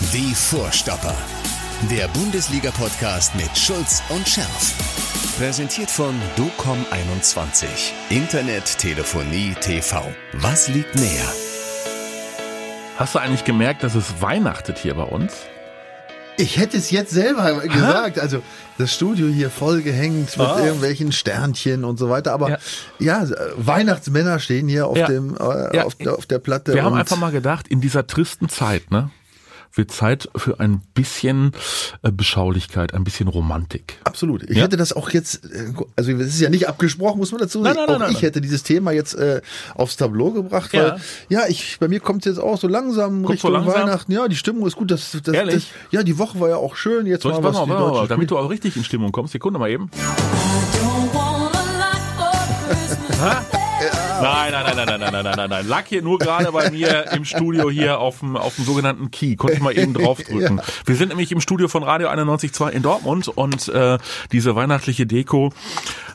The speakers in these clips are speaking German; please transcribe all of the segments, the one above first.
Die Vorstopper. Der Bundesliga-Podcast mit Schulz und Scherf. Präsentiert von DOCOM21. Internet, Telefonie, TV. Was liegt näher? Hast du eigentlich gemerkt, dass es weihnachtet hier bei uns? Ich hätte es jetzt selber gesagt. Also das Studio hier voll gehängt mit Ah. irgendwelchen Sternchen und so weiter. Aber Ja. ja, Weihnachtsmänner stehen hier auf Ja. dem äh, Ja. auf, der, auf der Platte. Wir haben einfach mal gedacht, in dieser tristen Zeit, ne, wird Zeit für ein bisschen äh, Beschaulichkeit, ein bisschen Romantik. Absolut. Ich Ja? hätte das auch jetzt, äh, also es ist ja nicht abgesprochen, muss man dazu Nein, sagen. nein, auch nein, ich nein. hätte dieses Thema jetzt äh, aufs Tableau gebracht, weil ja, ich bei mir kommt es jetzt auch so langsam Kommt so Richtung langsam? Weihnachten. Ja, die Stimmung ist gut. Das, das, das, Ehrlich? ja, die Woche war ja auch schön. Jetzt Soll ich, mal warte was mal, warte mal, Deutschen damit du auch richtig in Stimmung kommst. Sekunde mal eben. Nein, nein, nein, nein, nein, nein, nein, nein, nein, nein. Lag hier nur gerade bei mir im Studio hier auf dem, auf dem sogenannten Key. Konnte ich mal eben draufdrücken. Ja. Wir sind nämlich im Studio von Radio 91.2 in Dortmund und äh, diese weihnachtliche Deko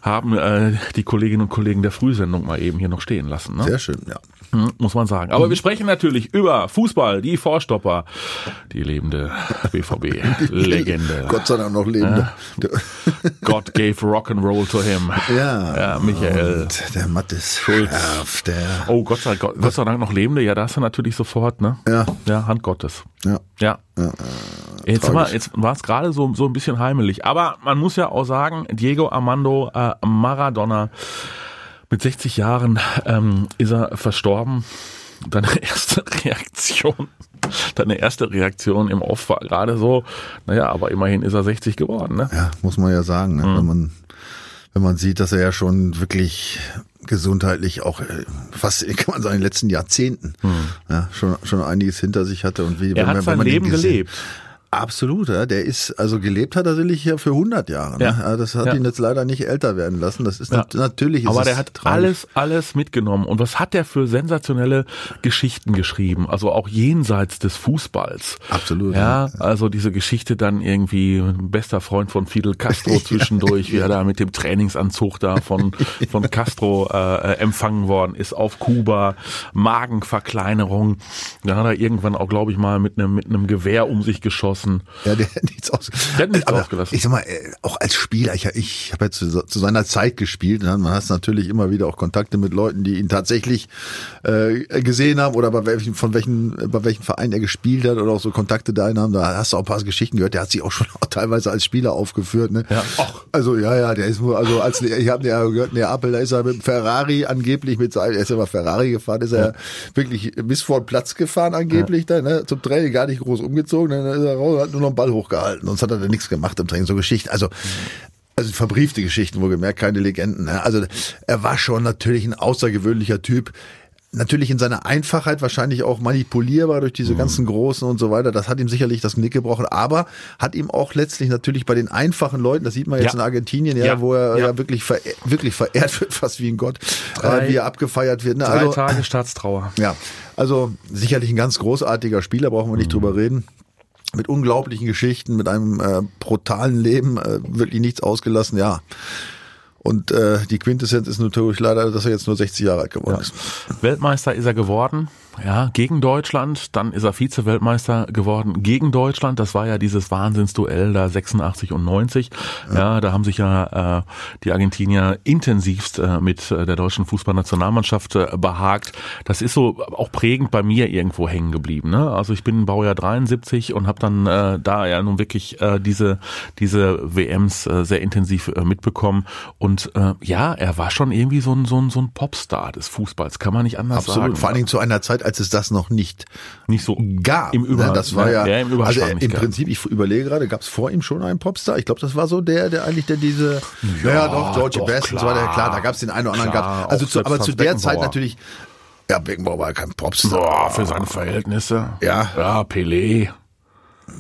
haben äh, die Kolleginnen und Kollegen der Frühsendung mal eben hier noch stehen lassen. Ne? Sehr schön, ja. Hm, Muss man sagen. Aber wir sprechen natürlich über Fußball, die Vorstopper, die lebende BVB-Legende. Gott sei Dank noch lebende. God gave rock and roll to him. Ja. Ja, Michael. Und der Mattes Schulz. Schärf, der. Oh, Gott sei, Gott, Gott sei Dank noch lebende. Ja, da hast du natürlich sofort, ne? Ja. Ja, Hand Gottes. Ja. Ja. Ja, Jetzt, jetzt war es gerade so, so ein bisschen heimelig. Aber man muss ja auch sagen, Diego Armando äh, Maradona mit 60 Jahren ähm, ist er verstorben. Deine erste Reaktion, deine erste Reaktion im Off war gerade so, naja, aber immerhin ist er 60 geworden, ne? Ja, muss man ja sagen, ne? Hm. wenn man wenn man sieht, dass er ja schon wirklich gesundheitlich auch äh, fast kann man sagen in den letzten Jahrzehnten ja, schon schon einiges hinter sich hatte und wie Hm. Er hat man- sein Leben gesehen- gelebt. Absolut, ja. Der ist, also gelebt hat er sicherlich ja für 100 Jahre. Ne? Ja. Das hat Ja. ihn jetzt leider nicht älter werden lassen. Das ist Ja. nat natürlich. Ist Aber der hat tragisch. alles, alles mitgenommen. Und was hat der für sensationelle Geschichten geschrieben? Also auch jenseits des Fußballs. Absolut, Ja, also diese Geschichte dann irgendwie bester Freund von Fidel Castro zwischendurch, wie er da mit dem Trainingsanzug da von, von Castro äh, empfangen worden ist auf Kuba, Magenverkleinerung. Dann hat er irgendwann auch, glaube ich, mal mit einem, mit einem Gewehr um sich geschossen. Ja, der hat nichts aus. Der hat nichts Aber ausgelassen. Ich sag mal, äh, auch als Spieler, ich, ich habe ja zu, zu seiner Zeit gespielt, ne? man hat natürlich immer wieder auch Kontakte mit Leuten, die ihn tatsächlich äh, gesehen haben oder bei welchen, von welchen, bei welchen Verein er gespielt hat oder auch so Kontakte dahin haben. Da hast du auch ein paar Geschichten gehört. Der hat sich auch schon auch teilweise als Spieler aufgeführt. Ne? Ja. Och. Also ja, ja, der ist nur, also als ich habe ja gehört, Neapel, da ist er mit dem Ferrari angeblich mit seinem, er ist immer Ferrari gefahren, ist er wirklich bis vor den Platz gefahren angeblich da, ne, zum Training gar nicht groß umgezogen, dann ist er raus, hat nur noch einen Ball hochgehalten, sonst hat er da nichts gemacht im Training, so Geschichten, also also verbriefte Geschichten, wohlgemerkt, keine Legenden. Ne? Also er war schon natürlich ein außergewöhnlicher Typ. Natürlich in seiner Einfachheit wahrscheinlich auch manipulierbar durch diese ganzen Großen und so weiter. Das hat ihm sicherlich das Knick gebrochen, aber hat ihm auch letztlich natürlich bei den einfachen Leuten, das sieht man jetzt Ja. in Argentinien, ja, Ja. wo er Ja. wirklich, verehrt, wirklich verehrt wird, fast wie ein Gott, Drei- äh, wie er abgefeiert wird. Ne? Drei Also, Tage Staatstrauer. ja, also sicherlich ein ganz großartiger Spieler, brauchen wir nicht drüber reden. Mit unglaublichen Geschichten, mit einem äh, brutalen Leben, äh, wirklich nichts ausgelassen, ja. Und äh, die Quintessenz ist natürlich leider, dass er jetzt nur 60 Jahre alt geworden ist. Weltmeister ist er geworden, ja, gegen Deutschland. Dann ist er Vize-Weltmeister geworden gegen Deutschland. Das war ja dieses Wahnsinnsduell da 86 und 90. Ja, da haben sich ja äh, die Argentinier intensivst äh, mit äh, der deutschen Fußballnationalmannschaft äh, behagt. Das ist so auch prägend bei mir irgendwo hängen geblieben. Ne? Also ich bin Baujahr 73 und habe dann äh, da ja nun wirklich äh, diese diese WMs äh, sehr intensiv äh, mitbekommen. Und äh, ja, er war schon irgendwie so ein so ein so ein Popstar des Fußballs, kann man nicht anders Absolut. sagen. Vor allen Dingen zu einer Zeit, als es das noch nicht nicht so gab. Im ne? Das war ja, ja, im also im. Prinzip, ich überlege gerade, gab es vor ihm schon einen Popstar? Ich glaube, das war so der, der eigentlich der diese, ja, doch, Georgie doch, Best und so weiter, klar. klar, da gab es den einen oder anderen. Klar, also zu, aber zu der Zeit natürlich, ja, Beckenbauer war kein Popstar. Boah, für seine Verhältnisse. Ja. Ja, Pelé.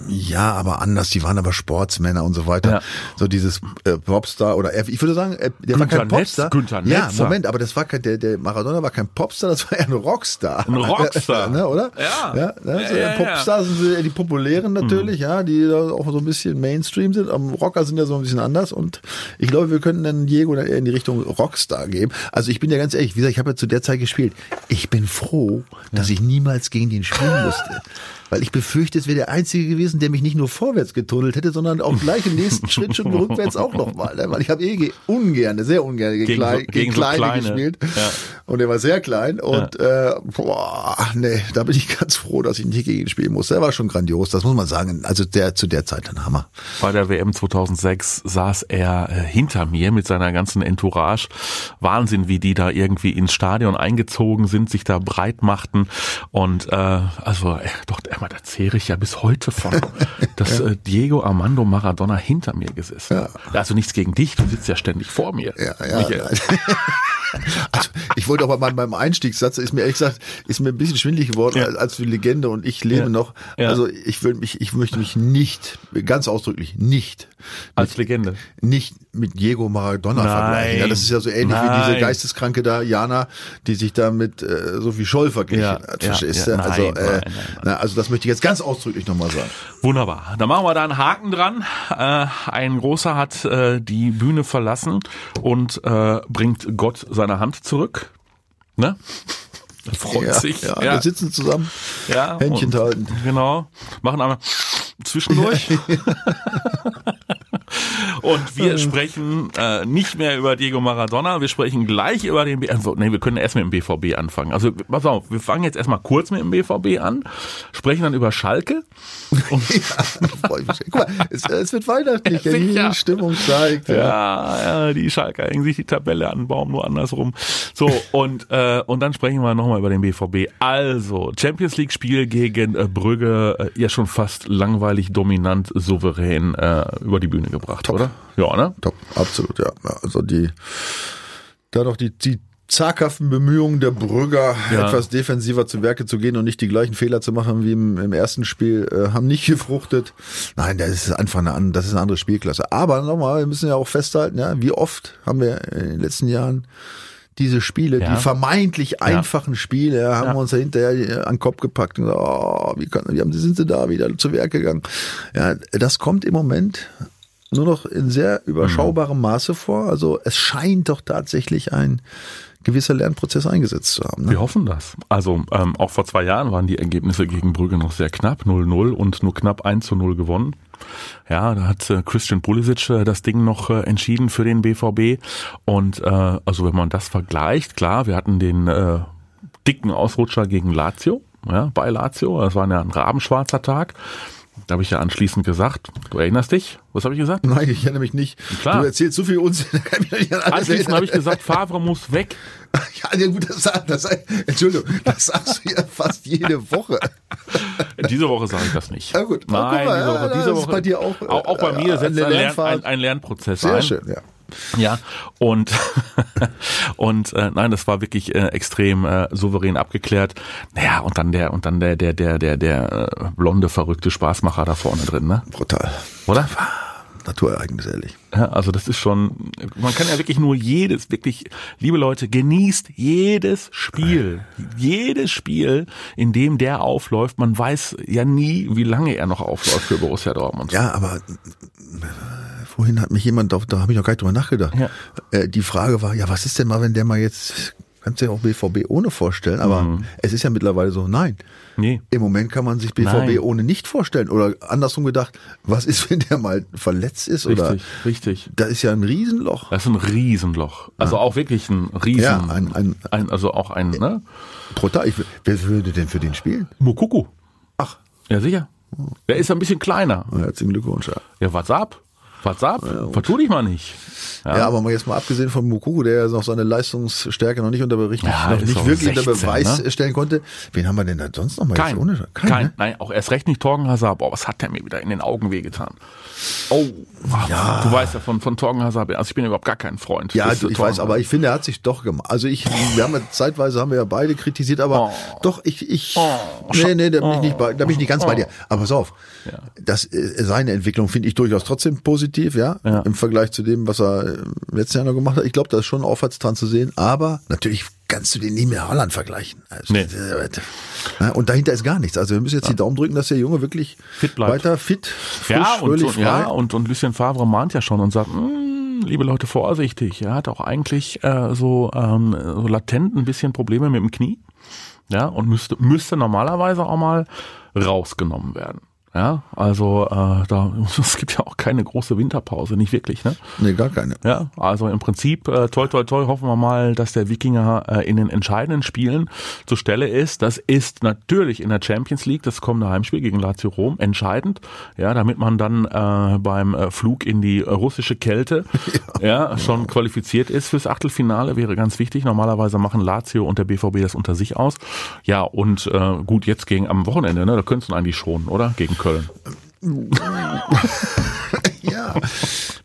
Ja, aber anders, die waren aber Sportsmänner und so weiter. Ja. So dieses äh, Popstar oder er, ich würde sagen, äh, der war Günther kein Popstar. Günther ja, Netzer. Moment, aber das war kein, der, der Maradona war kein Popstar, das war eher ein Rockstar. Ein Rockstar. ne, oder? Ja. Ja, ne, Ja, so, ja. Popstars sind die populären natürlich, ja, die da auch so ein bisschen Mainstream sind. Aber Rocker sind ja so ein bisschen anders und ich glaube, wir könnten dann Diego dann eher in die Richtung Rockstar geben. Also ich bin ja ganz ehrlich, wie gesagt, ich habe ja zu der Zeit gespielt. Ich bin froh, dass ich niemals gegen den spielen musste. weil ich befürchte, es wäre der Einzige gewesen, der mich nicht nur vorwärts getunnelt hätte, sondern auch gleich im nächsten Schritt schon rückwärts auch nochmal. Ne? Weil ich habe eh ge ungern, sehr ungern gegen, Gegen so- klein, gegen Kleine, Kleine. gespielt. Ja. Und er war sehr klein und äh, boah, nee, da bin ich ganz froh, dass ich nicht gegen ihn spielen musste. Er war schon grandios, das muss man sagen. Also der zu der Zeit ein Hammer. Bei der WM 2006 saß er äh, hinter mir mit seiner ganzen Entourage. Wahnsinn, wie die da irgendwie ins Stadion eingezogen sind, sich da breit machten. Und äh, also, äh, doch, einmal, da zehre ich ja bis heute von, dass äh, Diego Armando Maradona hinter mir gesessen hat. Also nichts gegen dich, du sitzt ja ständig vor mir. Ja, ja. Also, ich wollte aber mal beim Einstiegssatz, ist mir ehrlich gesagt, ist mir ein bisschen schwindlig geworden Ja. als, für Legende und ich lebe Ja. noch. Ja. Also ich will mich, ich möchte mich nicht, ganz ausdrücklich, nicht, Als Legende. nicht mit Diego Maradona Nein. vergleichen. Ja, das ist ja so ähnlich wie Nein. diese geisteskranke da Jana, die sich da mit äh, Sophie Scholl verglichen Ja, hat. ja, ja. also, Nein, äh, nein, nein, nein. Na, also das möchte ich jetzt ganz ausdrücklich nochmal sagen. Wunderbar. Da machen wir da einen Haken dran. Äh, ein großer hat äh, die Bühne verlassen und äh, bringt Gott seine Hand zurück. Ne? Er freut ja, sich. Ja, wir sitzen zusammen, ja, Händchen halten. Genau. Machen einmal zwischendurch. und wir sprechen äh, nicht mehr über Diego Maradona, wir sprechen gleich über den B also, nee, wir können erst mit dem BVB anfangen. Also pass auf, wir fangen jetzt erstmal kurz mit dem BVB an, sprechen dann über Schalke. Und Ja, mich. Guck mal, es, es wird weihnachtlich, Ja, ja, die. Stimmung steigt. Ja. Ja, ja, die Schalker hängen sich die Tabelle an den Baum, nur andersrum. So, und, äh, und dann sprechen wir nochmal über den BVB. Also, Champions League Spiel gegen äh, Brügge, äh, ja schon fast langweilig, dominant, souverän äh, über die Bühne gebracht, oder? Ja, ne? Top, absolut, ja. Also die, da doch die, die zaghaften Bemühungen der Brügger, Ja. etwas defensiver zu Werke zu gehen und nicht die gleichen Fehler zu machen wie im, im ersten Spiel, äh, haben nicht gefruchtet. Nein, das ist einfach eine, das ist eine andere Spielklasse. Aber nochmal, wir müssen ja auch festhalten, ja, wie oft haben wir in den letzten Jahren diese Spiele, Ja. die vermeintlich einfachen Spiele, ja, haben Ja. wir uns ja hinterher an den Kopf gepackt und gesagt, oh, wie, kann, wie haben, sind sie da wieder zu Werk gegangen? Ja, das kommt im Moment nur noch in sehr überschaubarem Maße vor. Also es scheint doch tatsächlich ein gewisser Lernprozess eingesetzt zu haben. Ne? Wir hoffen das. Also ähm, auch vor zwei Jahren waren die Ergebnisse gegen Brügge noch sehr knapp, 0-0 und nur knapp 1 zu 0 gewonnen. Ja, da hat äh, Christian Pulisic äh, das Ding noch äh, entschieden für den BVB. Und äh, also wenn man das vergleicht, klar, wir hatten den äh, dicken Ausrutscher gegen Lazio, ja, bei Lazio. Das war ja ein rabenschwarzer Tag. Da habe ich ja anschließend gesagt, du erinnerst dich? Was habe ich gesagt? Nein, ich erinnere mich nicht. Klar. Du erzählst so viel Unsinn, Anschließend habe ich gesagt, Favre muss weg. Ja, ja, gut, das, das, Entschuldigung, das sagst du ja fast jede Woche. Diese Woche sage ich das nicht. Ja, gut. Nein, mal, diese Woche, diese ist Woche. bei dir auch, auch, auch bei mir äh, setzt eine ein, Lern, ein, ein Lernprozess Sehr ein. schön, ja. Ja, und und äh, nein, das war wirklich äh, extrem äh, souverän abgeklärt. Naja, und dann der und dann der der der der der äh, blonde verrückte Spaßmacher da vorne drin, ne? Brutal. Oder? Naturereignis, ehrlich. Ja, also das ist schon, man kann ja wirklich nur jedes, wirklich, liebe Leute, genießt jedes Spiel, jedes Spiel, in dem der aufläuft. Man weiß ja nie, wie lange er noch aufläuft für Borussia Dortmund. Ja, aber vorhin hat mich jemand, da habe ich noch gar nicht drüber nachgedacht. Ja. Äh, die Frage war, ja, was ist denn mal, wenn der mal jetzt, kannst du dir auch BVB ohne vorstellen, aber Mhm. es ist ja mittlerweile so, nein. Nee. Im Moment kann man sich BVB Nein. ohne nicht vorstellen. Oder andersrum gedacht, was ist, wenn der mal verletzt ist? Oder Richtig, richtig. da ist ja ein Riesenloch. Das ist ein Riesenloch. Also auch wirklich ein Riesen. Ja, ein- ein- ein also auch ein, ne? Brutal. Ich, wer würde denn für den spielen? Mukuku. Ach, Ja, sicher. Der ist ein bisschen kleiner. herzlichen Glückwunsch. Ja. Ja, what's up? What's up? Vertu dich mal nicht. Ja, aber mal jetzt mal abgesehen von Mukoko, der ja noch seine Leistungsstärke noch nicht unter richtig, Ja, noch nicht wirklich 16, unter Beweis ne? stellen konnte. Wen haben wir denn da sonst noch mal? Kein, ohne? kein, Kein, ne? nein, auch erst recht nicht Torgen Hazard. Boah, was hat der mir wieder in den Augen wehgetan? Oh, ja. du weißt ja von, von Torgen Hazard, also ich bin überhaupt gar kein Freund. Ja, äh, ich Torgen weiß, aber ich finde, er hat sich doch gemacht. Also ich, wir haben ja zeitweise haben wir ja beide kritisiert, aber Oh. doch, ich, ich, Oh. nee, nee, da bin ich nicht bei, da bin ich nicht ganz bei dir. Aber pass auf, Ja. das, äh, seine Entwicklung finde ich durchaus trotzdem positiv, ja, Ja. im Vergleich zu dem, was er im letzten Jahr noch gemacht hat. Ich glaube, da ist schon aufwärts dran zu sehen, aber natürlich kannst du den nie mit Holland vergleichen. Also, Nee. äh, ja, Und dahinter ist gar nichts. Also wir müssen jetzt die Daumen drücken, dass der Junge wirklich Fit bleibt. weiter fit, frisch, ja, und, fröhlich, und, frei. ja, und, und Lucien Favre mahnt ja schon und sagt, "Mm, liebe Leute, vorsichtig. Er hat auch eigentlich äh, so, ähm, so latent ein bisschen Probleme mit dem Knie. ja, und müsste, müsste normalerweise auch mal rausgenommen werden. Ja, also äh, da es gibt ja auch keine große Winterpause, nicht wirklich, ne? Nee, gar keine. Ja, also im Prinzip äh, toi toi toi hoffen wir mal, dass der Wikinger äh, in den entscheidenden Spielen zur Stelle ist. Das ist natürlich in der Champions League das kommende Heimspiel gegen Lazio Rom entscheidend, ja, damit man dann äh, beim äh, Flug in die russische Kälte ja, ja schon qualifiziert ist fürs Achtelfinale wäre ganz wichtig. Normalerweise machen Lazio und der BVB das unter sich aus. Ja, und äh, gut, jetzt gegen am Wochenende, ne, da könntest du eigentlich schon, oder? Gegen Köln. ja.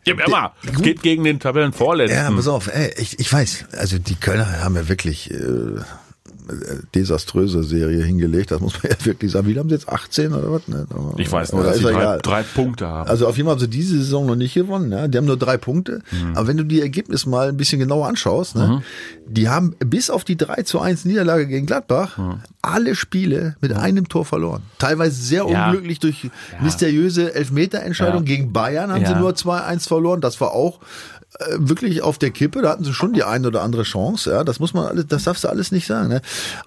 Ja, mal, es geht gegen den Tabellenvorletzten. Ja, pass auf, ey, ich, ich weiß, also die Kölner haben ja wirklich äh, desaströse Serie hingelegt. Das muss man ja wirklich sagen. Wie haben sie jetzt 18 oder was? Ne? Ich weiß nur, dass sie drei, drei, Punkte haben. Also auf jeden Fall haben sie diese Saison noch nicht gewonnen. Ja? Die haben nur drei Punkte. Mhm. Aber wenn du die Ergebnisse mal ein bisschen genauer anschaust, ne? Mhm. die haben bis auf die 3 zu 1 Niederlage gegen Gladbach mhm. alle Spiele mit einem Tor verloren. Teilweise sehr ja. unglücklich durch ja. mysteriöse Elfmeterentscheidung. Gegen Bayern haben sie nur 2-1 verloren. Das war auch äh, wirklich auf der Kippe. Da hatten sie schon die eine oder andere Chance. Ja, das muss man alles, das darfst du alles nicht sagen. Ne?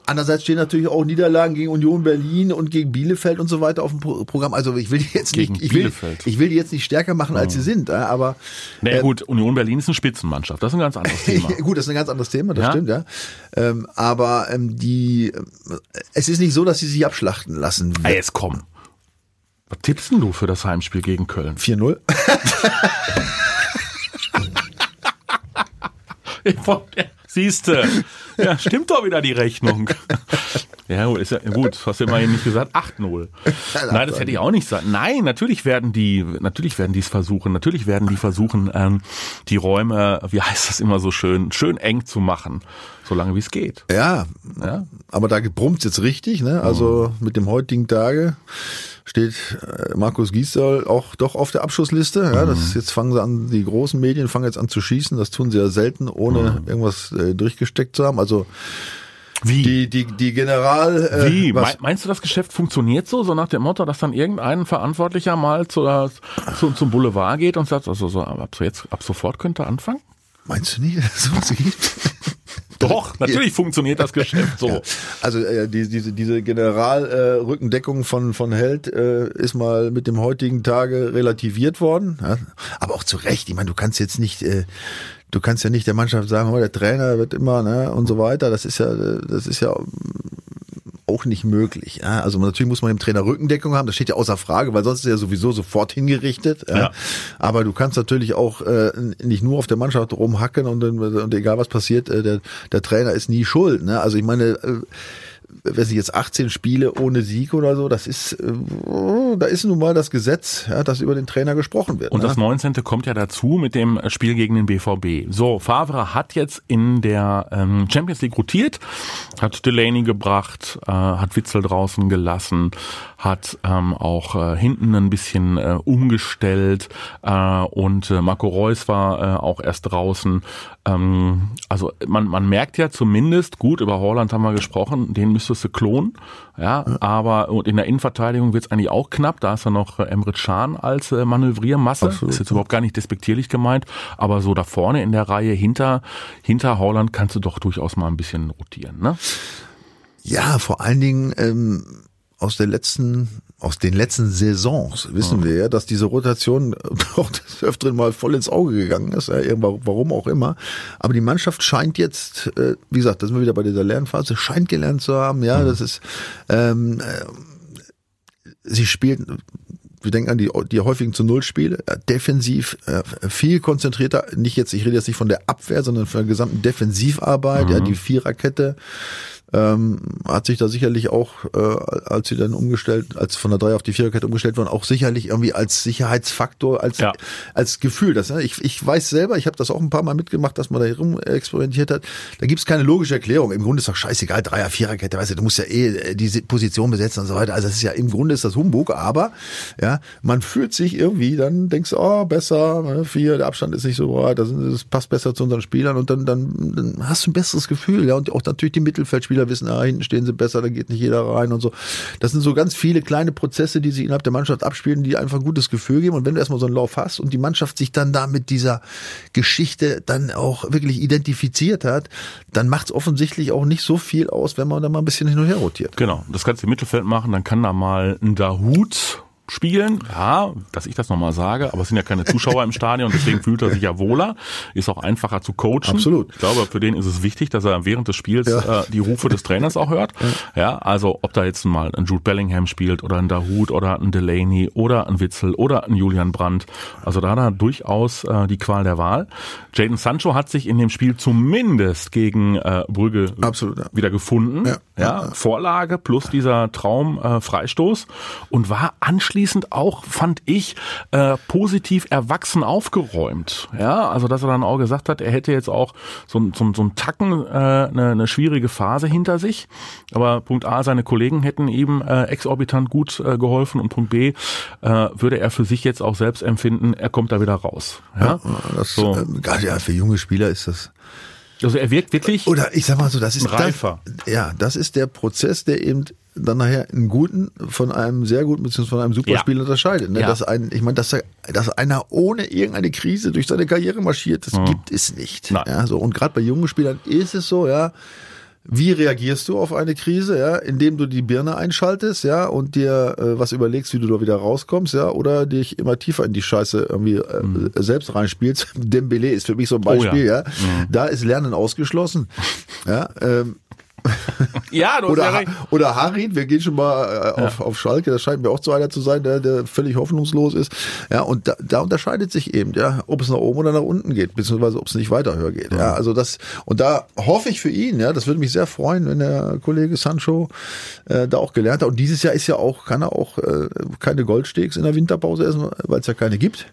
Andererseits stehen natürlich auch Niederlagen gegen Union Berlin und gegen Bielefeld und so weiter auf dem Programm. Also ich will die jetzt gegen nicht, ich will, ich will die jetzt nicht stärker machen, als sie sind. Aber naja, äh, gut, Union Berlin ist eine Spitzenmannschaft. Das ist ein ganz anderes Thema. gut, das ist ein ganz anderes Thema. Das ja? stimmt, ja. Ähm, aber ähm, die, es ist nicht so, dass sie sich abschlachten lassen. Ah, jetzt komm. Was tippst denn du für das Heimspiel gegen Köln? 4-0. Siehste, ja, stimmt doch wieder die Rechnung. Ja, ist ja gut, hast du immerhin nicht gesagt 8-0. Nein, das hätte ich auch nicht sagen. Nein, natürlich werden die, natürlich werden die es versuchen, natürlich werden die versuchen, ähm, die Räume, wie heißt das immer so schön, schön eng zu machen, solange wie es geht. Ja, ja, aber da brummt jetzt richtig, ne? Also mhm. mit dem heutigen Tage steht äh, Markus Giesel auch doch auf der Abschussliste. Ja, das ist, jetzt fangen sie an, die großen Medien fangen jetzt an zu schießen. Das tun sie ja selten, ohne mhm. irgendwas äh, durchgesteckt zu haben. Also wie? Die, die, die General. Äh, Wie? Was? Meinst du, das Geschäft funktioniert so, so nach dem Motto, dass dann irgendein Verantwortlicher mal zu, zu, zum Boulevard geht und sagt, also so, ab, jetzt, ab sofort könnte anfangen? Meinst du nicht, dass es sowas gibt? Doch, natürlich funktioniert das Geschäft so. Also äh, die, diese, diese Generalrückendeckung äh, von, von Held äh, ist mal mit dem heutigen Tage relativiert worden. Ja? Aber auch zu Recht. Ich meine, du kannst jetzt nicht, äh, du kannst ja nicht der Mannschaft sagen, oh, der Trainer wird immer, ne, und so weiter. Das ist ja, das ist ja auch nicht möglich. Ja? Also natürlich muss man dem Trainer Rückendeckung haben, das steht ja außer Frage, weil sonst ist er sowieso sofort hingerichtet. Ja. Aber du kannst natürlich auch äh, nicht nur auf der Mannschaft rumhacken und, und egal was passiert, äh, der, der Trainer ist nie schuld. Ne? Also ich meine, äh, weiß ich jetzt 18 Spiele ohne Sieg oder so, das ist, äh, da ist nun mal das Gesetz, ja, dass über den Trainer gesprochen wird. Und ne? das 19. kommt ja dazu mit dem Spiel gegen den BVB. So, Favre hat jetzt in der ähm, Champions League rotiert, hat Delaney gebracht, äh, hat Witzel draußen gelassen, hat ähm, auch äh, hinten ein bisschen äh, umgestellt äh, und äh, Marco Reus war äh, auch erst draußen. Ähm, also man, man merkt ja zumindest, gut, über Holland haben wir gesprochen, den müsstest du klonen, ja, ja. aber und in der Innenverteidigung wird es eigentlich auch knapp, da ist ja noch äh, Emre Can als äh, Manövriermasse, Absolut. ist jetzt überhaupt gar nicht despektierlich gemeint, aber so da vorne in der Reihe hinter, hinter Holland kannst du doch durchaus mal ein bisschen rotieren, ne? Ja, vor allen Dingen ähm, aus der letzten, aus den letzten Saisons wissen wir ja, dass diese Rotation auch des Öfteren mal voll ins Auge gegangen ist, ja, warum auch immer. Aber die Mannschaft scheint jetzt, äh, wie gesagt, da sind wir wieder bei dieser Lernphase, scheint gelernt zu haben, ja, mhm. das ist, ähm, äh, sie spielt wir denken an die, die häufigen zu Null Spiele, äh, defensiv viel konzentrierter, nicht jetzt, ich rede jetzt nicht von der Abwehr, sondern von der gesamten Defensivarbeit, mhm. ja, die Viererkette, ähm, hat sich da sicherlich auch, äh, als sie dann umgestellt, als von der Drei auf die Viererkette umgestellt wurden, auch sicherlich irgendwie als Sicherheitsfaktor, als ja. als Gefühl. Das, ne? ich, ich weiß selber, ich habe das auch ein paar Mal mitgemacht, dass man da herum experimentiert hat. Da gibt's keine logische Erklärung. Im Grunde ist doch scheißegal, Dreier, Viererkette, weißt du, du musst ja eh äh, diese Position besetzen und so weiter. Also das ist ja im Grunde ist das Humbug, aber ja, man fühlt sich irgendwie, dann denkst du, oh, besser, ne, vier, der Abstand ist nicht so weit, das, das passt besser zu unseren Spielern und dann, dann, dann hast du ein besseres Gefühl, ja, und auch natürlich die Mittelfeldspieler Spieler wissen, ah, hinten stehen sie besser, da geht nicht jeder rein und so. Das sind so ganz viele kleine Prozesse, die sich innerhalb der Mannschaft abspielen, die einfach ein gutes Gefühl geben. Und wenn du erstmal so einen Lauf hast und die Mannschaft sich dann da mit dieser Geschichte dann auch wirklich identifiziert hat, dann macht es offensichtlich auch nicht so viel aus, wenn man da mal ein bisschen hin und her rotiert. Genau, das kannst du im Mittelfeld machen, dann kann da mal ein Dahut spielen. Ja, dass ich das nochmal sage, aber es sind ja keine Zuschauer im Stadion, deswegen fühlt er sich ja wohler. Ist auch einfacher zu coachen. Absolut. Ich glaube, für den ist es wichtig, dass er während des Spiels ja. äh, die Rufe des Trainers auch hört. Ja. ja. also ob da jetzt mal ein Jude Bellingham spielt oder ein Dahut oder ein Delaney oder ein Witzel oder ein Julian Brandt. Also da hat er durchaus äh, die Qual der Wahl. Jaden Sancho hat sich in dem Spiel zumindest gegen äh, Brügge Absolut, ja. wieder gefunden. Ja, ja, Vorlage plus dieser Traum äh, Freistoß und war anschließend anschließend auch, fand ich, äh, positiv erwachsen aufgeräumt. Ja, also dass er dann auch gesagt hat, er hätte jetzt auch so, so, so einen Tacken äh, eine, eine schwierige Phase hinter sich. Aber Punkt A, seine Kollegen hätten ihm äh, exorbitant gut äh, geholfen und Punkt B, äh, würde er für sich jetzt auch selbst empfinden, er kommt da wieder raus. Ja, ja das, so. äh, gerade ja, für junge Spieler ist das also er wirkt wirklich. Oder ich sag mal so, das ist reifer. Das, ja, das ist der Prozess, der eben dann nachher einen guten von einem sehr guten bzw. von einem Superspiel ja. unterscheidet. Ne? Ja. Dass ein, ich meine, dass, er, dass einer ohne irgendeine Krise durch seine Karriere marschiert, das mhm. gibt es nicht. Nein. Ja, so und gerade bei jungen Spielern ist es so, ja. Wie reagierst du auf eine Krise, ja, indem du die Birne einschaltest, ja, und dir äh, was überlegst, wie du da wieder rauskommst, ja, oder dich immer tiefer in die Scheiße irgendwie äh, mhm. selbst reinspielst. Dembele ist für mich so ein Beispiel, oh ja. ja. Mhm. Da ist Lernen ausgeschlossen. ja, ähm, ja, du oder, ja recht. oder Harid, wir gehen schon mal äh, auf, ja. auf Schalke, das scheint mir auch so einer zu sein, der, der völlig hoffnungslos ist. Ja, und da, da unterscheidet sich eben, ja, ob es nach oben oder nach unten geht, beziehungsweise ob es nicht weiter höher geht. Ja. ja, also das, und da hoffe ich für ihn, ja, das würde mich sehr freuen, wenn der Kollege Sancho äh, da auch gelernt hat. Und dieses Jahr ist ja auch, kann er auch äh, keine Goldsteaks in der Winterpause essen, weil es ja keine gibt.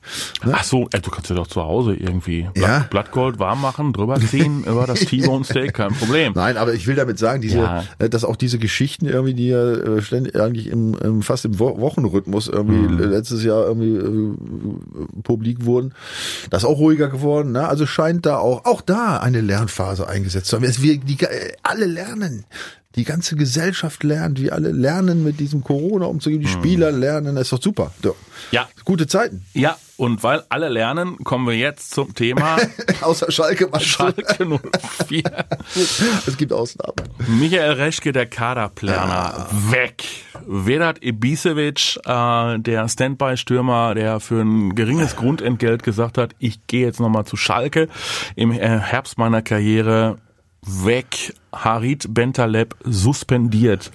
Ne? Ach so, äh, du kannst ja doch zu Hause irgendwie Blatt, ja. Blattgold warm machen, drüber ziehen über das T-Bone Steak, kein Problem. Nein, aber ich will damit sagen, diese, ja. Äh, dass auch diese Geschichten irgendwie, die ja äh, ständig eigentlich im, im fast im Wochenrhythmus irgendwie mhm. letztes Jahr irgendwie äh, publik wurden, das ist auch ruhiger geworden. Ne? Also scheint da auch auch da eine Lernphase eingesetzt zu haben. Es, wir die, alle lernen die ganze Gesellschaft lernt, wir alle lernen mit diesem Corona umzugehen, die mhm. Spieler lernen, das ist doch super. So. Ja. Gute Zeiten. Ja, und weil alle lernen, kommen wir jetzt zum Thema. Außer Schalke. Schalke 04. es gibt Ausnahmen. Michael Reschke, der Kaderplaner, ah. weg. Vedat Ibisevic, äh, der Standby-Stürmer, der für ein geringes Grundentgelt gesagt hat, ich gehe jetzt nochmal zu Schalke im äh, Herbst meiner Karriere weg. Harit Bentaleb suspendiert.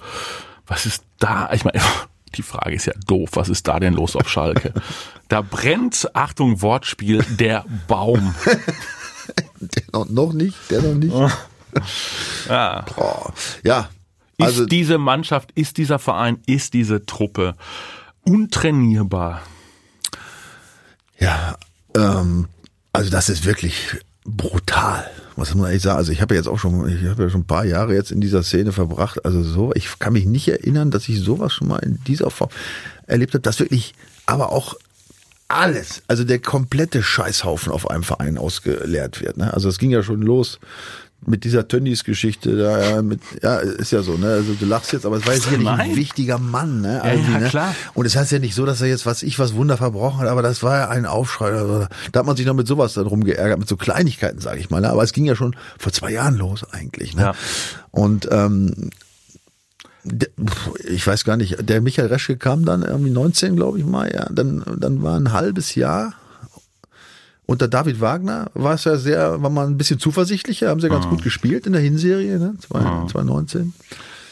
Was ist da? Ich meine, die Frage ist ja doof. Was ist da denn los auf Schalke? Da brennt, Achtung, Wortspiel, der Baum. der noch, noch nicht, der noch nicht. ja. Boah. ja. Also ist diese Mannschaft, ist dieser Verein, ist diese Truppe untrainierbar? Ja, ähm, also das ist wirklich brutal. Was muss man ehrlich sagen? Also ich habe ja jetzt auch schon, ich habe ja schon ein paar Jahre jetzt in dieser Szene verbracht. Also so, ich kann mich nicht erinnern, dass ich sowas schon mal in dieser Form erlebt habe, dass wirklich, aber auch alles, also der komplette Scheißhaufen auf einem Verein ausgeleert wird. Ne? Also es ging ja schon los mit dieser Tönnies-Geschichte da, ja, mit, ja, ist ja so, ne? Also du lachst jetzt, aber es war jetzt hier nicht ein wichtiger Mann, ne? Ja, ja, ne? klar. Und es das heißt ja nicht so, dass er jetzt, was ich, was Wunder verbrochen hat, aber das war ja ein Aufschrei. Also, da hat man sich noch mit sowas dann rumgeärgert, mit so Kleinigkeiten, sage ich mal. Ne? Aber es ging ja schon vor zwei Jahren los eigentlich. Ne? Ja. Und ähm, ich weiß gar nicht, der Michael Reschke kam dann irgendwie 19, glaube ich mal, ja. Dann, dann war ein halbes Jahr unter David Wagner war es ja sehr, war man ein bisschen zuversichtlicher, haben sie ganz mhm. gut gespielt in der Hinserie, ne? 2019.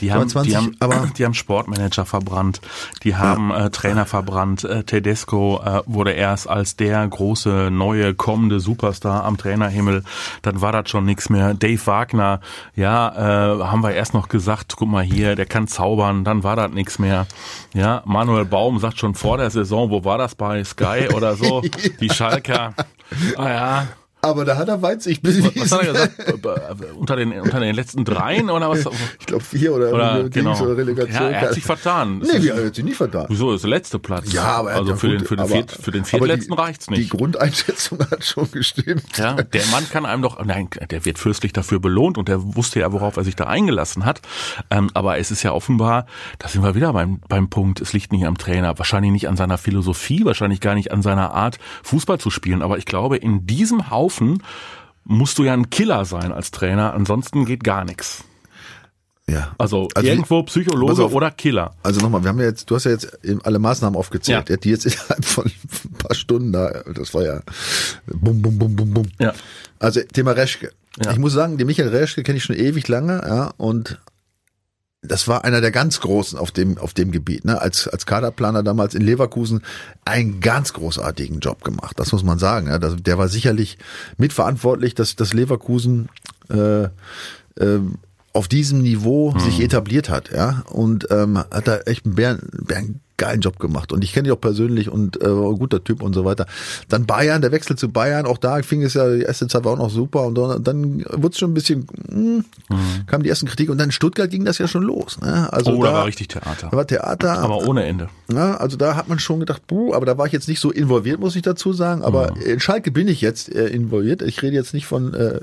Die haben, 20, die, haben, aber die haben Sportmanager verbrannt, die haben ja. äh, Trainer verbrannt. Äh, Tedesco äh, wurde erst als der große neue kommende Superstar am Trainerhimmel. Dann war das schon nichts mehr. Dave Wagner, ja, äh, haben wir erst noch gesagt, guck mal hier, der kann zaubern. Dann war das nichts mehr. Ja, Manuel Baum sagt schon vor der Saison, wo war das bei Sky oder so? Die Schalker. Ah ja, Aber da hat er Weitsicht bewiesen. Was hat er gesagt? unter, den, unter den letzten dreien oder was? Ich glaube vier oder, oder, genau. oder Relegation. Ja, er hat sich vertan. Nee, wie, er hat sich nicht vertan. Wieso, das ist der letzte Platz. Ja, aber also ja, für, gut, den, für, den aber, Viert, für den viertletzten reicht's nicht. Die Grundeinschätzung hat schon gestimmt. Ja, der Mann kann einem doch, nein, der wird fürstlich dafür belohnt und der wusste ja, worauf er sich da eingelassen hat. Ähm, aber es ist ja offenbar, da sind wir wieder beim, beim Punkt, es liegt nicht am Trainer, wahrscheinlich nicht an seiner Philosophie, wahrscheinlich gar nicht an seiner Art, Fußball zu spielen. Aber ich glaube, in diesem Haufen musst du ja ein Killer sein als Trainer, ansonsten geht gar nichts. Ja. Also, also irgendwo Psychologe auf, oder Killer. Also nochmal, wir haben ja jetzt, du hast ja jetzt alle Maßnahmen aufgezählt, ja. die jetzt innerhalb von ein paar Stunden da, das war ja bum, bum, bum, bum, bum. Ja. Also Thema Reschke. Ja. Ich muss sagen, den Michael Reschke kenne ich schon ewig lange, ja, und das war einer der ganz großen auf dem auf dem Gebiet, ne? Als als Kaderplaner damals in Leverkusen einen ganz großartigen Job gemacht. Das muss man sagen. Ja? Das, der war sicherlich mitverantwortlich, dass dass Leverkusen äh, äh, auf diesem Niveau mhm. sich etabliert hat, ja, und ähm, hat da echt einen Bären, Bären geilen Job gemacht. Und ich kenne ihn auch persönlich und äh, guter Typ und so weiter. Dann Bayern, der Wechsel zu Bayern, auch da fing es ja, die erste Zeit war auch noch super und dann, dann wurde es schon ein bisschen, mh, hm, mhm. kam die ersten Kritik und dann in Stuttgart ging das ja schon los. Ne? Also oh, da, da war richtig Theater. Da war Theater. Aber ohne Ende. Ja, also da hat man schon gedacht, buh, aber da war ich jetzt nicht so involviert, muss ich dazu sagen. Aber mhm. in Schalke bin ich jetzt äh, involviert. Ich rede jetzt nicht von äh,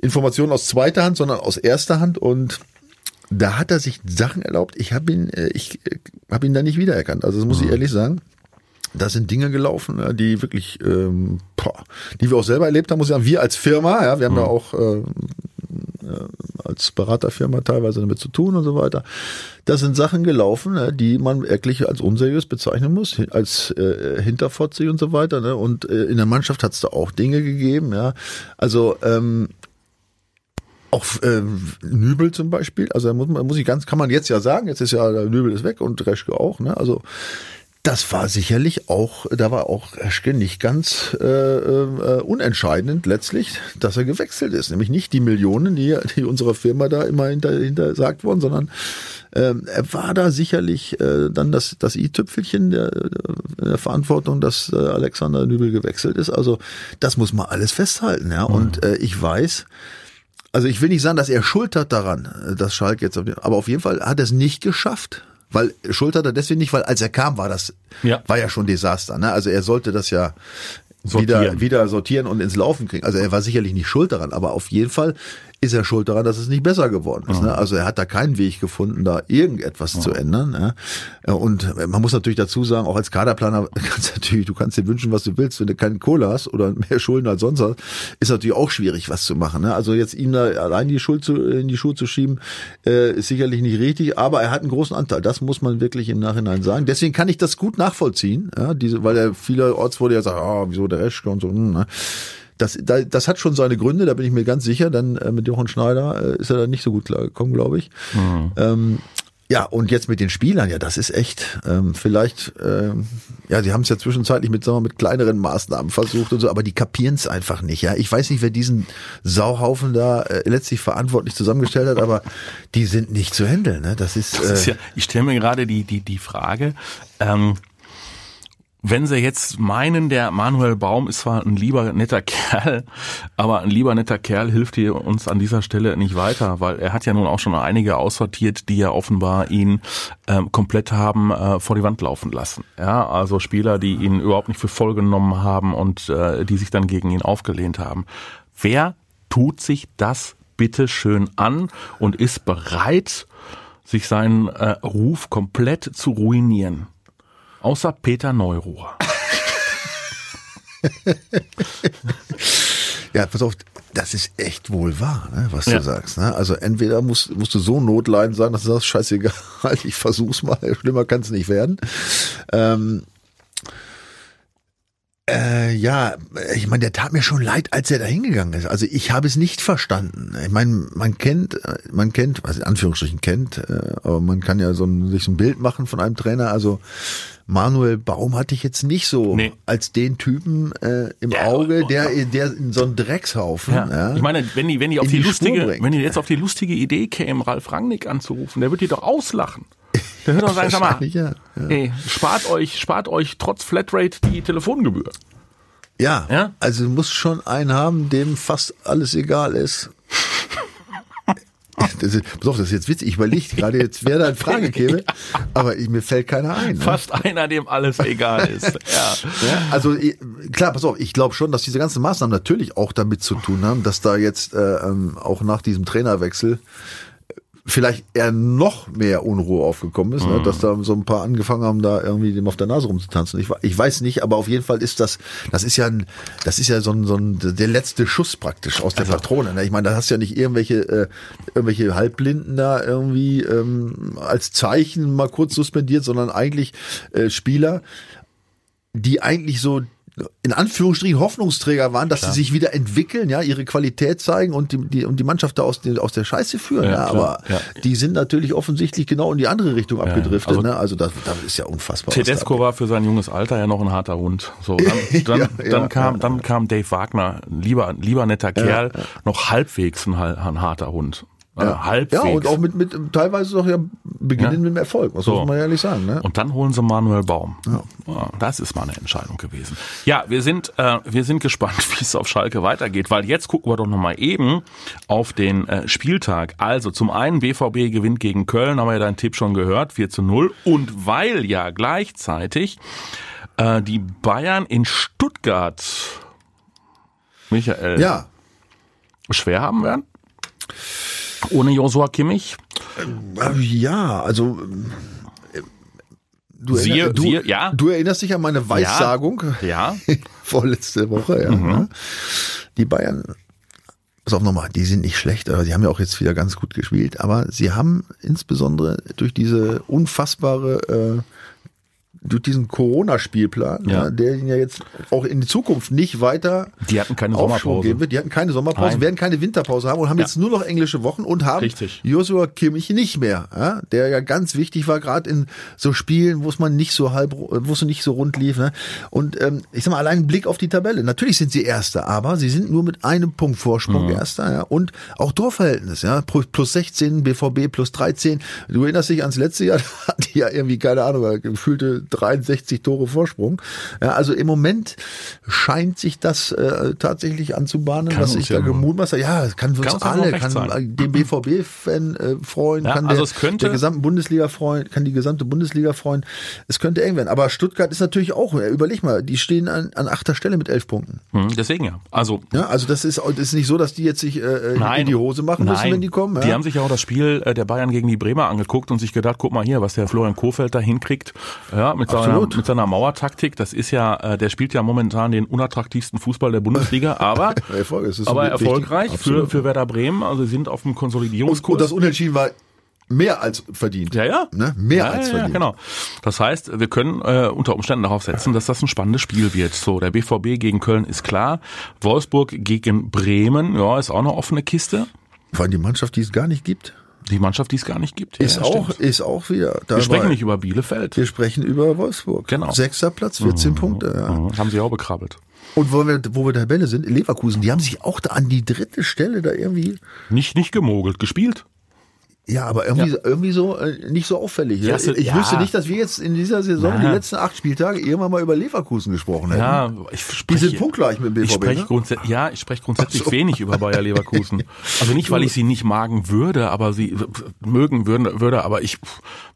Informationen aus zweiter Hand, sondern aus erster Hand und da hat er sich Sachen erlaubt. Ich habe ihn, äh, ich äh, habe ihn da nicht wiedererkannt. Also das muss mhm. ich ehrlich sagen. Da sind Dinge gelaufen, die wirklich, ähm, boah, die wir auch selber erlebt haben, muss ich sagen. Wir als Firma, ja, wir haben mhm. ja auch äh, als Beraterfirma teilweise damit zu tun und so weiter. Da sind Sachen gelaufen, die man wirklich als unseriös bezeichnen muss, als äh, hinterfotzig und so weiter. Ne? Und äh, in der Mannschaft hat es da auch Dinge gegeben, ja. Also ähm, auch äh, Nübel zum Beispiel, also da muss man muss ich ganz, kann man jetzt ja sagen, jetzt ist ja Nübel ist weg und Reschke auch, ne? Also das war sicherlich auch, da war auch Reschke nicht ganz äh, äh, unentscheidend letztlich, dass er gewechselt ist. Nämlich nicht die Millionen, die, die unserer Firma da immer hinter, hinter sagt worden, sondern ähm, er war da sicherlich äh, dann das, das i-Tüpfelchen der, der Verantwortung, dass äh, Alexander Nübel gewechselt ist. Also das muss man alles festhalten. ja. Und äh, ich weiß, also ich will nicht sagen, dass er Schuld hat daran, äh, dass Schalke jetzt, aber auf jeden Fall hat er es nicht geschafft. Weil Schuld hat er deswegen nicht, weil als er kam, war das, ja. war ja schon Desaster. Ne? Also er sollte das ja sortieren. wieder, wieder sortieren und ins Laufen kriegen. Also er war sicherlich nicht schuld daran, aber auf jeden Fall ist er schuld daran, dass es nicht besser geworden ist. Mhm. Ne? Also er hat da keinen Weg gefunden, da irgendetwas mhm. zu ändern. Ne? Und man muss natürlich dazu sagen, auch als Kaderplaner kannst natürlich, du kannst dir wünschen, was du willst, wenn du keinen Kohle hast oder mehr Schulden als sonst hast, ist natürlich auch schwierig, was zu machen. Ne? Also jetzt ihm da allein die Schuld zu, in die Schuhe zu schieben, äh, ist sicherlich nicht richtig, aber er hat einen großen Anteil. Das muss man wirklich im Nachhinein sagen. Deswegen kann ich das gut nachvollziehen, ja? Diese, weil er vielerorts wurde ja sagt, ah, wieso der Reschke und so. Hm, ne? Das, das hat schon seine Gründe, da bin ich mir ganz sicher. Dann äh, mit Jochen Schneider äh, ist er da nicht so gut klargekommen, glaube ich. Mhm. Ähm, ja, und jetzt mit den Spielern, ja, das ist echt, ähm, vielleicht, ähm, ja, sie haben es ja zwischenzeitlich mit, sagen wir, mit kleineren Maßnahmen versucht und so, aber die kapieren es einfach nicht, ja. Ich weiß nicht, wer diesen Sauhaufen da äh, letztlich verantwortlich zusammengestellt hat, aber die sind nicht zu handeln, ne? Das ist, äh, das ist ja, ich stelle mir gerade die, die, die Frage, ähm, wenn sie jetzt meinen, der Manuel Baum ist zwar ein lieber netter Kerl, aber ein lieber netter Kerl hilft hier uns an dieser Stelle nicht weiter, weil er hat ja nun auch schon einige aussortiert, die ja offenbar ihn ähm, komplett haben äh, vor die Wand laufen lassen. Ja, also Spieler, die ihn überhaupt nicht für voll genommen haben und äh, die sich dann gegen ihn aufgelehnt haben. Wer tut sich das bitte schön an und ist bereit, sich seinen äh, Ruf komplett zu ruinieren? Außer Peter Neuruhr. ja, pass auf, das ist echt wohl wahr, ne, was ja. du sagst. Ne? Also entweder musst, musst du so notleidend sein, dass du sagst, scheißegal, ich versuch's mal, schlimmer kann es nicht werden. Ähm, äh, ja, ich meine, der tat mir schon leid, als er da hingegangen ist. Also ich habe es nicht verstanden. Ich meine, man kennt, man kennt, was in Anführungsstrichen kennt, äh, aber man kann ja so ein, sich so ein Bild machen von einem Trainer. Also Manuel Baum hatte ich jetzt nicht so nee. als den Typen äh, im ja, Auge, der, der in so einen Dreckshaufen. Ja. Ja, ich meine, wenn die, wenn die auf die, die lustige, wenn die jetzt auf die lustige Idee kämen, Ralf Rangnick anzurufen, der wird die doch auslachen. Der wird doch sagen, sag mal, ja. Ey, spart euch, spart euch trotz Flatrate die Telefongebühr. Ja, Ja? also du musst schon einen haben, dem fast alles egal ist. Das ist, pass auf, das ist jetzt witzig. Ich überlege gerade jetzt, wer da in Frage käme, aber ich, mir fällt keiner ein. Ne? Fast einer, dem alles egal ist. Ja. Ja, also klar, pass auf, ich glaube schon, dass diese ganzen Maßnahmen natürlich auch damit zu tun haben, dass da jetzt äh, ähm, auch nach diesem Trainerwechsel vielleicht eher noch mehr Unruhe aufgekommen ist, ne? dass da so ein paar angefangen haben, da irgendwie dem auf der Nase rumzutanzen. Ich, ich weiß nicht, aber auf jeden Fall ist das, das ist ja ein, das ist ja so ein, so ein der letzte Schuss praktisch aus der Patrone. Ne? Ich meine, da hast du ja nicht irgendwelche, äh, irgendwelche Halbblinden da irgendwie ähm, als Zeichen mal kurz suspendiert, sondern eigentlich äh, Spieler, die eigentlich so in Anführungsstrichen Hoffnungsträger waren, dass sie sich wieder entwickeln, ja, ihre Qualität zeigen und die, die, und die Mannschaft da aus, den, aus der Scheiße führen. Ja, Ja, klar, aber ja. die sind natürlich offensichtlich genau in die andere Richtung abgedriftet. also- ne? also das, das ist ja unfassbar. Tedesco war für sein junges Alter ja noch ein harter Hund. So, dann, dann, Ja, ja, dann kam, ja. dann kam Dave Wagner, lieber, lieber netter Kerl, noch halbwegs ein, ein harter Hund. Äh, halbwegs. Ja, und auch mit, mit teilweise doch ja beginnen Ja. mit dem Erfolg, was So. muss man ehrlich sagen. Ne? Und dann holen sie Manuel Baum. Ja, Das ist mal eine Entscheidung gewesen. Ja, wir sind, äh, wir sind gespannt, wie es auf Schalke weitergeht, weil jetzt gucken wir doch nochmal eben auf den äh, Spieltag. Also zum einen BVB gewinnt gegen Köln, haben wir ja deinen Tipp schon gehört, 4 zu 0. Und weil ja gleichzeitig äh, die Bayern in Stuttgart, Michael, ja, schwer haben werden. Ohne Josua Kimmich. Äh, ja, also äh, du, Siehe- erinner- du, siehe- ja. du erinnerst dich an meine Weissagung Ja. vorletzte Woche. Ja, ne? Die Bayern, pass auf nochmal, die sind nicht schlecht, aber die haben ja auch jetzt wieder ganz gut gespielt, aber sie haben insbesondere durch diese unfassbare äh, durch diesen Corona-Spielplan, Ja. der ihnen ja jetzt auch in die Zukunft nicht weiter Die hatten keine Aufschwung Sommerpause. geben wird. Die hatten keine Sommerpause, Nein. werden keine Winterpause haben und haben Ja. jetzt nur noch englische Wochen und haben Richtig. Joshua Kimmich nicht mehr, ja, der ja ganz wichtig war, gerade in so Spielen, wo es man nicht so halb, wo es nicht so rund lief. Ne? Und ähm, ich sag mal, allein ein Blick auf die Tabelle. Natürlich sind sie Erster, aber sie sind nur mit einem Punkt Vorsprung Mhm. Erster. Ja? Und auch Torverhältnis, ja, plus 16, BVB plus 13. Du erinnerst dich ans letzte Jahr, da hatten die ja irgendwie, keine Ahnung, gefühlte 63 Tore Vorsprung. Ja, also im Moment scheint sich das äh, tatsächlich anzubahnen, Kann was ich ja da gemutmaßt habe. Ja, es kann für Kann uns alle, kann sein. den BVB-Fan äh, freuen, Ja, kann also der, könnte- der gesamten Bundesliga freuen, kann die gesamte Bundesliga freuen. Es könnte eng werden. Aber Stuttgart ist natürlich auch, äh, überleg mal, die stehen an, an achter Stelle mit elf Punkten. Hm, deswegen ja. Also Ja, also das ist, das ist nicht so, dass die jetzt sich äh, in die Hose machen müssen, Nein. wenn die kommen. Ja? Die haben sich ja auch das Spiel äh, der Bayern gegen die Bremer angeguckt und sich gedacht, guck mal hier, was der Florian Kofeld da hinkriegt. Ja, mit seiner, mit seiner Mauertaktik. Das ist ja, äh, der spielt ja momentan den unattraktivsten Fußball der Bundesliga, aber, Erfolg, aber erfolgreich für, für Werder Bremen. Also sie sind auf dem und, Konsolidierungskurs. und das Unentschieden war mehr als verdient. ja, ja. Ne? Mehr ja, als ja, ja, verdient. genau. Das heißt, wir können äh, unter Umständen darauf setzen, dass das ein spannendes Spiel wird. So, der BVB gegen Köln ist klar. Wolfsburg gegen Bremen, ja, ist auch eine offene Kiste. Vor allem die Mannschaft, die es gar nicht gibt, Die Mannschaft, die es gar nicht gibt. Ja, ist ja, auch, stimmt. ist auch wieder dabei. Wir sprechen nicht über Bielefeld. Wir sprechen über Wolfsburg. Genau. Sechster Platz, 14 Punkte. Ja. Mhm, Haben sie auch bekrabbelt. Und wo wir, wo wir der Tabelle sind, Leverkusen, die haben sich auch da an die dritte Stelle da irgendwie, Nicht, nicht gemogelt, gespielt. Ja, aber irgendwie, irgendwie so, äh, nicht so auffällig. Ja, Ja, so- ich ja. wüsste nicht, dass wir jetzt in dieser Saison, die letzten acht Spieltage, irgendwann mal über Leverkusen gesprochen hätten. Ja, ich Die spreche, sind punktgleich mit dem ich BVB. spreche Ne? ja, ich spreche grundsätzlich wenig über Bayer Leverkusen. Also nicht, weil ich sie nicht magen würde, aber sie mögen würden, würde, aber ich,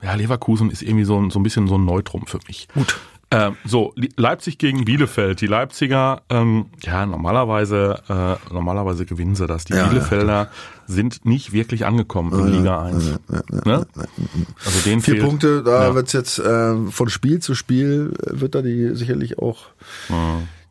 ja, Leverkusen ist irgendwie so ein, so ein bisschen so ein Neutrum für mich. Gut. Ähm, so, Le- Leipzig gegen Bielefeld. Die Leipziger, ähm, ja, normalerweise, äh, normalerweise gewinnen sie das. Die Ja, Bielefelder sind nicht wirklich angekommen in Liga 1. Ne? Also den Vier fehlt, Punkte, da Ja. wird's jetzt äh, von Spiel zu Spiel, äh, wird da die sicherlich auch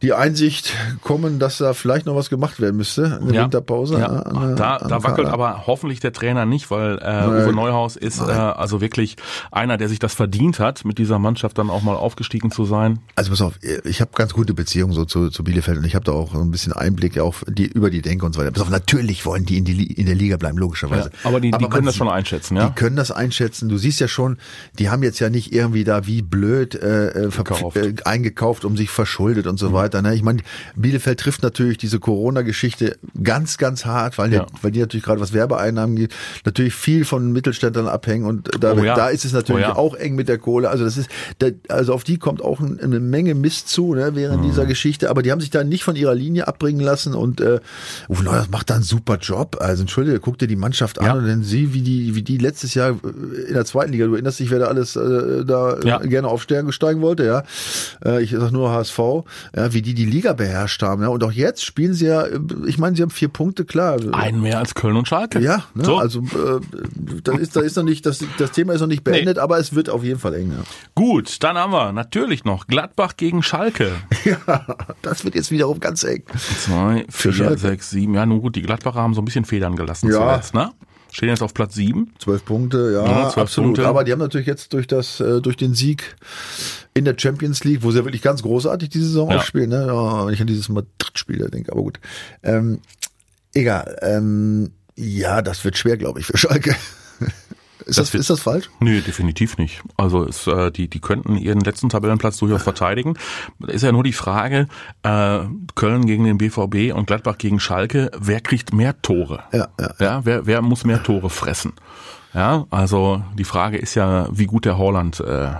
die Einsicht kommen, dass da vielleicht noch was gemacht werden müsste in der Winterpause. Ja. äh, an da am da wackelt aber hoffentlich der Trainer nicht, weil äh, Uwe Neuhaus ist äh, also wirklich einer, der sich das verdient hat, mit dieser Mannschaft dann auch mal aufgestiegen zu sein. Also pass auf, ich habe ganz gute Beziehungen so zu, zu Bielefeld und ich habe da auch so ein bisschen Einblick auf die über die Denke und so weiter. Pass auf, natürlich wollen die in, die in der Liga bleiben, logischerweise. Ja, aber die- die man können das schon einschätzen, ja? Die können das einschätzen. Du siehst ja schon, die haben jetzt ja nicht irgendwie da wie blöd äh, äh, äh, eingekauft, um sich verschuldet und so weiter. Weiter. Ne? Ich meine, Bielefeld trifft natürlich diese Corona-Geschichte ganz, ganz hart, weil, Ja. die, weil die natürlich gerade was Werbeeinnahmen geht, natürlich viel von Mittelständlern abhängen und da, Oh ja. da ist es natürlich Oh ja. auch eng mit der Kohle. Also das ist, da, also auf die kommt auch ein, eine Menge Mist zu ne, während Mhm. dieser Geschichte. Aber die haben sich da nicht von ihrer Linie abbringen lassen und äh, Uwe Neuhaus macht da einen super Job. Also entschuldige, guck dir die Mannschaft an und dann sieh, wie die, wie die letztes Jahr äh, in der zweiten Liga, du erinnerst dich, wer da alles äh, da äh, gerne auf Stern steigen wollte, ja. Äh, ich sag nur HSV, ja, wie die die Liga beherrscht haben, ja. Und auch jetzt spielen sie ja, ich meine, sie haben vier Punkte, klar. Einen mehr als Köln und Schalke. Ja, ne, so. also äh, da ist, da ist noch nicht, das, das Thema ist noch nicht beendet, aber es wird auf jeden Fall eng. Gut, dann haben wir natürlich noch Gladbach gegen Schalke. Ja, das wird jetzt wiederum ganz eng. Zwei, vier, sechs, sieben. Ja, nun gut, die Gladbacher haben so ein bisschen Federn gelassen Ja. zuletzt, ne? Stehen jetzt auf Platz sieben. Zwölf Punkte, ja, Ja, zwölf absolut. Punkte. Aber die haben natürlich jetzt durch das, äh, durch den Sieg in der Champions League, wo sie ja wirklich ganz großartig die Saison Ja. aufspielen, ne? Ja, wenn ich an dieses Madrid-Spiel da denke, aber gut. Ähm, egal. Ähm, ja, das wird schwer, glaube ich, für Schalke. Ist das, wird- ist das falsch? Nee, definitiv nicht. Also es, äh, die, die könnten ihren letzten Tabellenplatz durchaus verteidigen. Da ist ja nur die Frage, äh, Köln gegen den BVB und Gladbach gegen Schalke, wer kriegt mehr Tore? Ja, ja. Ja, wer, wer muss mehr Tore fressen? Ja, also die Frage ist ja, wie gut der Holland äh,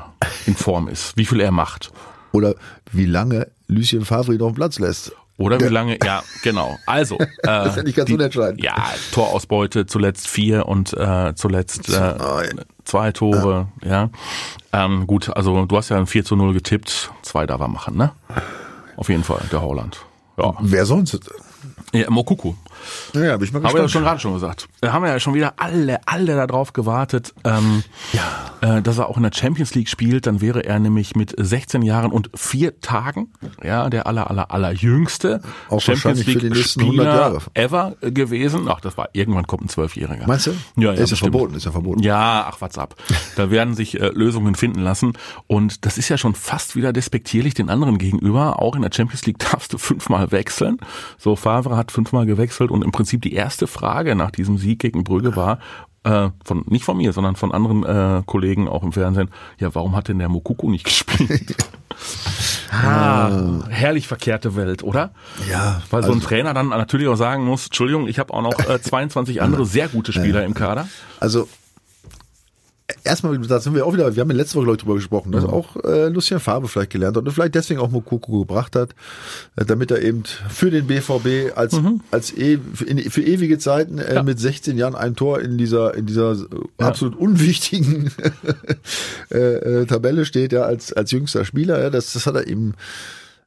in Form ist, wie viel er macht. Oder wie lange Lucien Favre noch Platz lässt. Oder wie lange, ja, genau. Also, äh, das ist ja nicht ganz unentscheidend. Ja, Torausbeute zuletzt vier und äh, zuletzt äh, Zwei. zwei Tore, ja. Ähm, gut, also du hast ja ein 4 zu 0 getippt, zwei darf er machen, ne? Auf jeden Fall, der Holland. Ja, Wer sonst? ja Mokuku. Ja, bin ich mal Haben wir ja gespannt. schon gerade schon gesagt. Da haben wir ja schon wieder alle, alle darauf gewartet, ähm, äh, dass er auch in der Champions League spielt. Dann wäre er nämlich mit 16 Jahren und vier Tagen, ja, der aller, aller, aller jüngste Auch wahrscheinlich für die nächsten 100 Jahre. ever gewesen. Ach, das war, irgendwann kommt ein Zwölfjähriger. Meinst du? Ja, ja, ist ja verboten, ist ja verboten. Ja, ach, was ab. Da werden sich äh, Lösungen finden lassen. Und das ist ja schon fast wieder despektierlich den anderen gegenüber. Auch in der Champions League darfst du fünfmal wechseln. So, Favre hat fünfmal gewechselt und im Prinzip die erste Frage nach diesem Sieg gegen Brügge war, äh, von, nicht von mir, sondern von anderen äh, Kollegen auch im Fernsehen, ja, warum hat denn der Mokuku nicht gespielt? ah, herrlich verkehrte Welt, oder? Ja, Weil so ein also- Trainer dann natürlich auch sagen muss, Entschuldigung, ich habe auch noch äh, 22 andere sehr gute Spieler im Kader. Also erstmal, da sind wir auch wieder, wir haben ja letzte Woche ich, drüber gesprochen, dass auch äh, Lucien Favre vielleicht gelernt hat und vielleicht deswegen auch Mokoko gebracht hat, äh, damit er eben für den BVB als als e für, in, für ewige Zeiten äh, Ja. mit 16 Jahren ein Tor in dieser in dieser äh, absolut unwichtigen äh, äh, Tabelle steht, ja als als jüngster Spieler. Ja, das das hat er ihm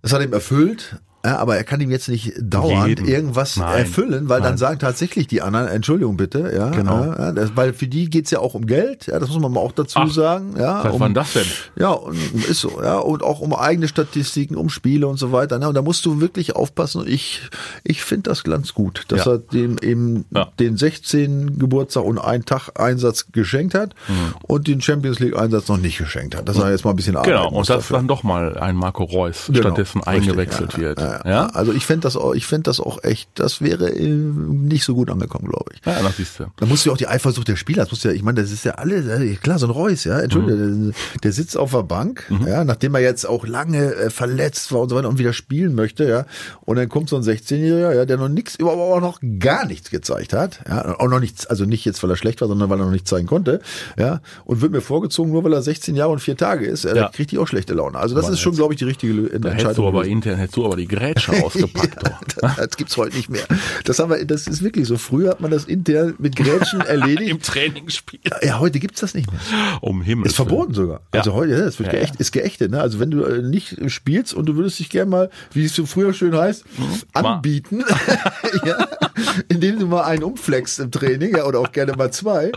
das hat er ihm erfüllt. Ja, aber er kann ihm jetzt nicht dauernd Jeden. irgendwas Nein. erfüllen, weil dann Nein. sagen tatsächlich die anderen, Entschuldigung bitte, ja, Genau. ja, ja, das, weil für die geht's ja auch um Geld, ja, das muss man mal auch dazu Ach, sagen, ja. Was um, war denn das denn? Ja, und ist so, ja, und auch um eigene Statistiken, um Spiele und so weiter. Ne? Und da musst du wirklich aufpassen. Und ich, ich finde das ganz gut, dass Ja. er dem eben Ja. den 16 Geburtstag und einen Tag Einsatz geschenkt hat und den Champions League Einsatz noch nicht geschenkt hat. Dass er jetzt mal ein bisschen arbeiten Genau, und dass dafür. dann doch mal ein Marco Reus Genau, stattdessen richtig, eingewechselt ja, wird. Ja. Also ich fände das auch, ich fände das auch echt, das wäre äh, nicht so gut angekommen, glaube ich. ja das siehst du. Da musst du ja auch die Eifersucht der Spieler, das muss ja, ich meine, das ist ja alle, äh, klar, so ein Reus, ja, Entschuldige, Mhm. der, der sitzt auf der Bank, ja, nachdem er jetzt auch lange äh, verletzt war und so weiter und wieder spielen möchte, ja, und dann kommt so ein 16-Jähriger, ja, der noch nichts, überhaupt auch noch gar nichts gezeigt hat, ja, auch noch nichts, also nicht jetzt, weil er schlecht war, sondern weil er noch nichts zeigen konnte, ja, und wird mir vorgezogen, nur weil er 16 Jahre und vier Tage ist, ja, Ja. kriegt die auch schlechte Laune. Also das Aber ist schon, glaube ich, die richtige Da hättest du Entscheidung. aber gewesen. intern hättest du aber die Grätsche ausgepackt. doch. das, das gibt's heute nicht mehr. Das haben wir, das ist wirklich so. Früher hat man das intern mit Grätschen erledigt. Im Trainingsspiel. Ja, heute gibt's das nicht mehr. Um Himmels Ist verboten sogar. Also heute, ja, das wird Ja, ja. geächt, ist geächtet. Ne? Also wenn du äh, nicht spielst und du würdest dich gerne mal, wie es so früher schön heißt, anbieten, ja, indem du mal einen umflext im Training, ja, oder auch gerne mal zwei,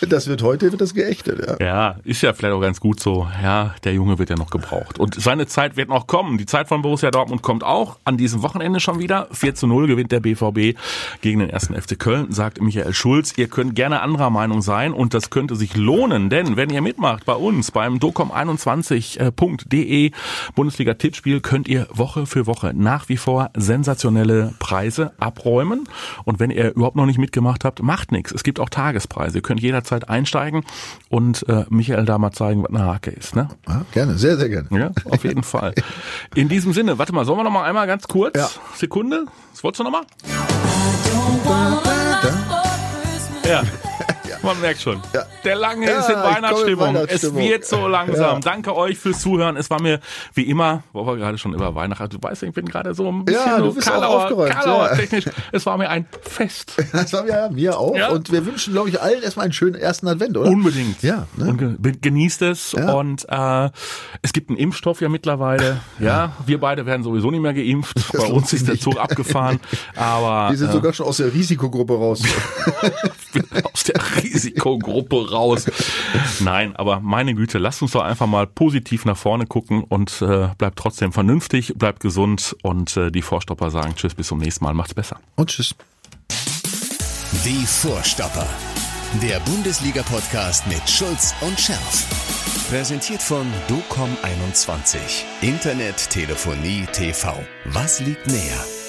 das wird heute wird das geächtet. Ja. Ja, ist ja vielleicht auch ganz gut so. Ja, der Junge wird ja noch gebraucht. Und seine Zeit wird noch kommen. Die Zeit von Borussia Dortmund kommt auch an diesem Wochenende schon wieder. 4 zu 0 gewinnt der BVB gegen den ersten FC Köln, sagt Michael Schulz. Ihr könnt gerne anderer Meinung sein und das könnte sich lohnen, denn wenn ihr mitmacht bei uns beim docom21.de Bundesliga-Tippspiel, könnt ihr Woche für Woche nach wie vor sensationelle Preise abräumen. Und wenn ihr überhaupt noch nicht mitgemacht habt, macht nichts. Es gibt auch Tagespreise. Ihr könnt jederzeit einsteigen und äh, Michael da mal zeigen, was eine Hake ist. Ne? Ja, gerne, sehr, sehr gerne. Ja, auf jeden Fall. In diesem Sinne, warte mal, sollen wir noch mal einmal ganz kurz? Ja. Sekunde. Was wolltest du noch mal? Ja. Man merkt schon. Ja. Der Lange Ja, ist in Weihnachtsstimmung. Es wird so langsam. Ja. Danke euch fürs Zuhören. Es war mir wie immer, wo wir gerade schon über Weihnachten, du weißt, ich bin gerade so ein bisschen Ja, du bist auch Karlauer, aufgeräumt, Karlauer ja. technisch. Es war mir ein Fest. Das wir ja mir auch. Und wir wünschen, glaube ich, allen erstmal einen schönen ersten Advent, oder? Unbedingt. Ja, ne? Genießt es. Und äh, es gibt einen Impfstoff ja mittlerweile. Ja, wir beide werden sowieso nicht mehr geimpft. Bei lohnt uns ist der. Zug abgefahren. Aber Wir sind äh, sogar schon aus der Risikogruppe raus. aus der Risikogruppe raus. Nein, aber meine Güte, lasst uns doch einfach mal positiv nach vorne gucken und äh, bleibt trotzdem vernünftig, bleibt gesund und äh, die Vorstopper sagen Tschüss, bis zum nächsten Mal, macht's besser. Und tschüss. Die Vorstopper. Der Bundesliga-Podcast mit Schulz und Scherf. Präsentiert von DOCOM21. Internet, Telefonie, TV. Was liegt näher?